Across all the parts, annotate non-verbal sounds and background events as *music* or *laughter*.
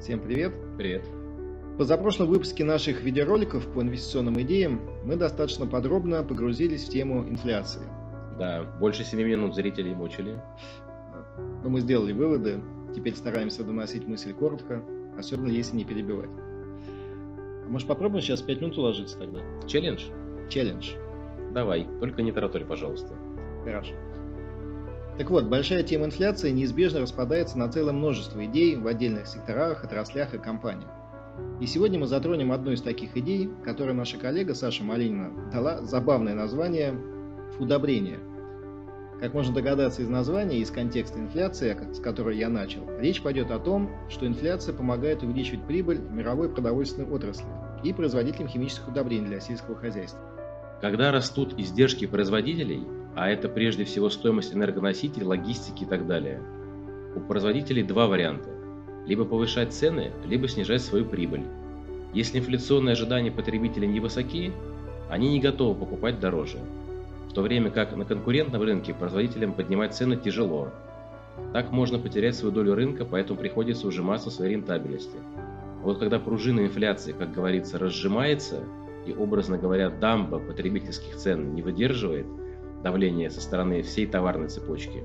Всем привет! Привет! В позапрошлом выпуске наших видеороликов по инвестиционным идеям мы достаточно подробно погрузились в тему инфляции. Да, больше 7 минут зрителей мучили. Но мы сделали выводы, теперь стараемся доносить мысль коротко, особенно если не перебивать. А может попробуем сейчас 5 минут уложиться тогда? Челлендж? Челлендж. Давай, только не тараторь, пожалуйста. Хорошо. Так вот, большая тема инфляции неизбежно распадается на целое множество идей в отдельных секторах, отраслях и компаниях. И сегодня мы затронем одну из таких идей, которой наша коллега Саша Малинина дала забавное название «удобрение». Как можно догадаться из названия и из контекста инфляции, с которой я начал, речь пойдет о том, что инфляция помогает увеличивать прибыль мировой продовольственной отрасли и производителям химических удобрений для сельского хозяйства. Когда растут издержки производителей, а это прежде всего стоимость энергоносителей, логистики и так далее, у производителей два варианта. Либо повышать цены, либо снижать свою прибыль. Если инфляционные ожидания потребителей невысоки, они не готовы покупать дороже, в то время как на конкурентном рынке производителям поднимать цены тяжело. Так можно потерять свою долю рынка, поэтому приходится ужиматься в своей рентабельности. вот когда пружина инфляции, как говорится, разжимается – и, образно говоря, дамба потребительских цен не выдерживает давления со стороны всей товарной цепочки,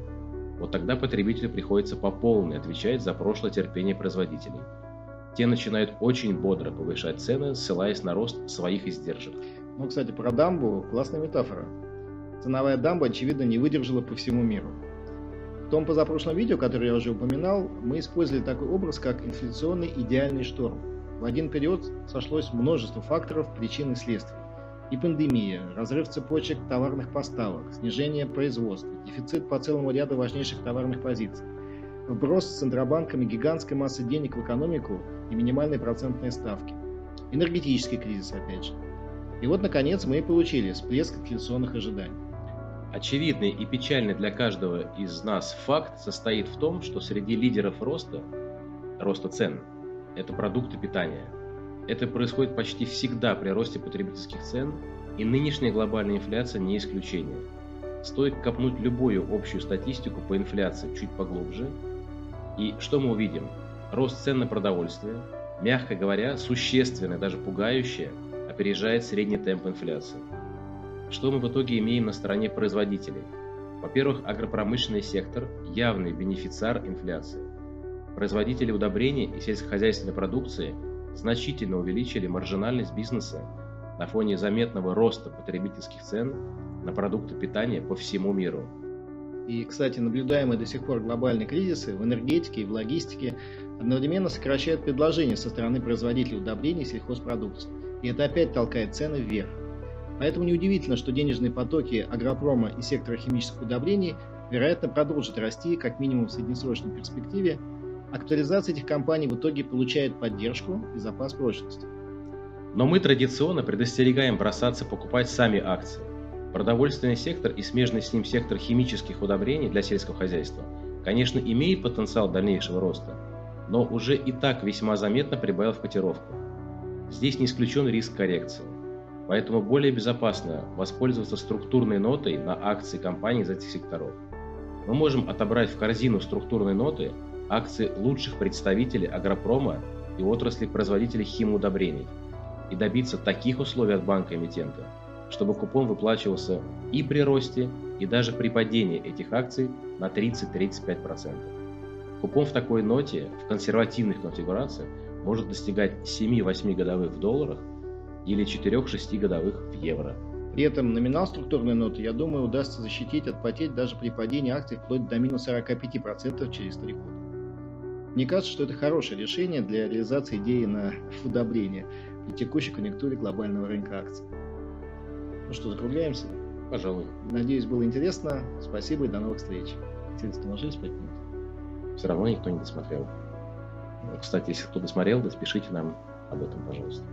вот тогда потребителю приходится по полной отвечать за прошлое терпение производителей. Те начинают очень бодро повышать цены, ссылаясь на рост своих издержек. Ну, кстати, про дамбу классная метафора. Ценовая дамба, очевидно, не выдержала по всему миру. В том позапрошлом видео, которое я уже упоминал, мы использовали такой образ, как инфляционный идеальный шторм – в один период сошлось множество факторов, причин и следствий. И пандемия, разрыв цепочек товарных поставок, снижение производства, дефицит по целому ряду важнейших товарных позиций, вброс с центробанками гигантской массы денег в экономику и минимальные процентные ставки, энергетический кризис опять же. И вот, наконец, мы и получили всплеск инфляционных ожиданий. Очевидный и печальный для каждого из нас факт состоит в том, что среди лидеров роста, роста цен, это продукты питания. Это происходит почти всегда при росте потребительских цен, и нынешняя глобальная инфляция не исключение. Стоит копнуть любую общую статистику по инфляции чуть поглубже, и что мы увидим? Рост цен на продовольствие, мягко говоря, существенно, даже пугающе, опережает средний темп инфляции. Что мы в итоге имеем на стороне производителей? Во-первых, агропромышленный сектор – явный бенефициар инфляции. Производители удобрений и сельскохозяйственной продукции значительно увеличили маржинальность бизнеса на фоне заметного роста потребительских цен на продукты питания по всему миру. И, кстати, наблюдаемые до сих пор глобальные кризисы в энергетике и в логистике одновременно сокращают предложения со стороны производителей удобрений и сельхозпродукции. И это опять толкает цены вверх. Поэтому неудивительно, что денежные потоки агропрома и сектора химических удобрений вероятно продолжат расти как минимум в среднесрочной перспективе Актуализация этих компаний в итоге получает поддержку и запас прочности. Но мы традиционно предостерегаем бросаться покупать сами акции. Продовольственный сектор и смежный с ним сектор химических удобрений для сельского хозяйства, конечно, имеет потенциал дальнейшего роста, но уже и так весьма заметно прибавил в котировку. Здесь не исключен риск коррекции. Поэтому более безопасно воспользоваться структурной нотой на акции компаний из этих секторов. Мы можем отобрать в корзину структурной ноты акции лучших представителей агропрома и отрасли производителей химудобрений и добиться таких условий от банка-эмитента, чтобы купон выплачивался и при росте, и даже при падении этих акций на 30-35%. Купон в такой ноте в консервативных конфигурациях может достигать 7-8 годовых в долларах или 4-6 годовых в евро. При этом номинал структурной ноты, я думаю, удастся защитить от потерь даже при падении акций вплоть до минус 45% через 3 года. Мне кажется, что это хорошее решение для реализации идеи на *laughs* удобрение при текущей конъюнктуре глобального рынка акций. Ну что, закругляемся? Пожалуй. Надеюсь, было интересно. Спасибо и до новых встреч. Интересно, уложились 5 минут? Все равно никто не досмотрел. Кстати, если кто досмотрел, то спешите нам об этом, пожалуйста.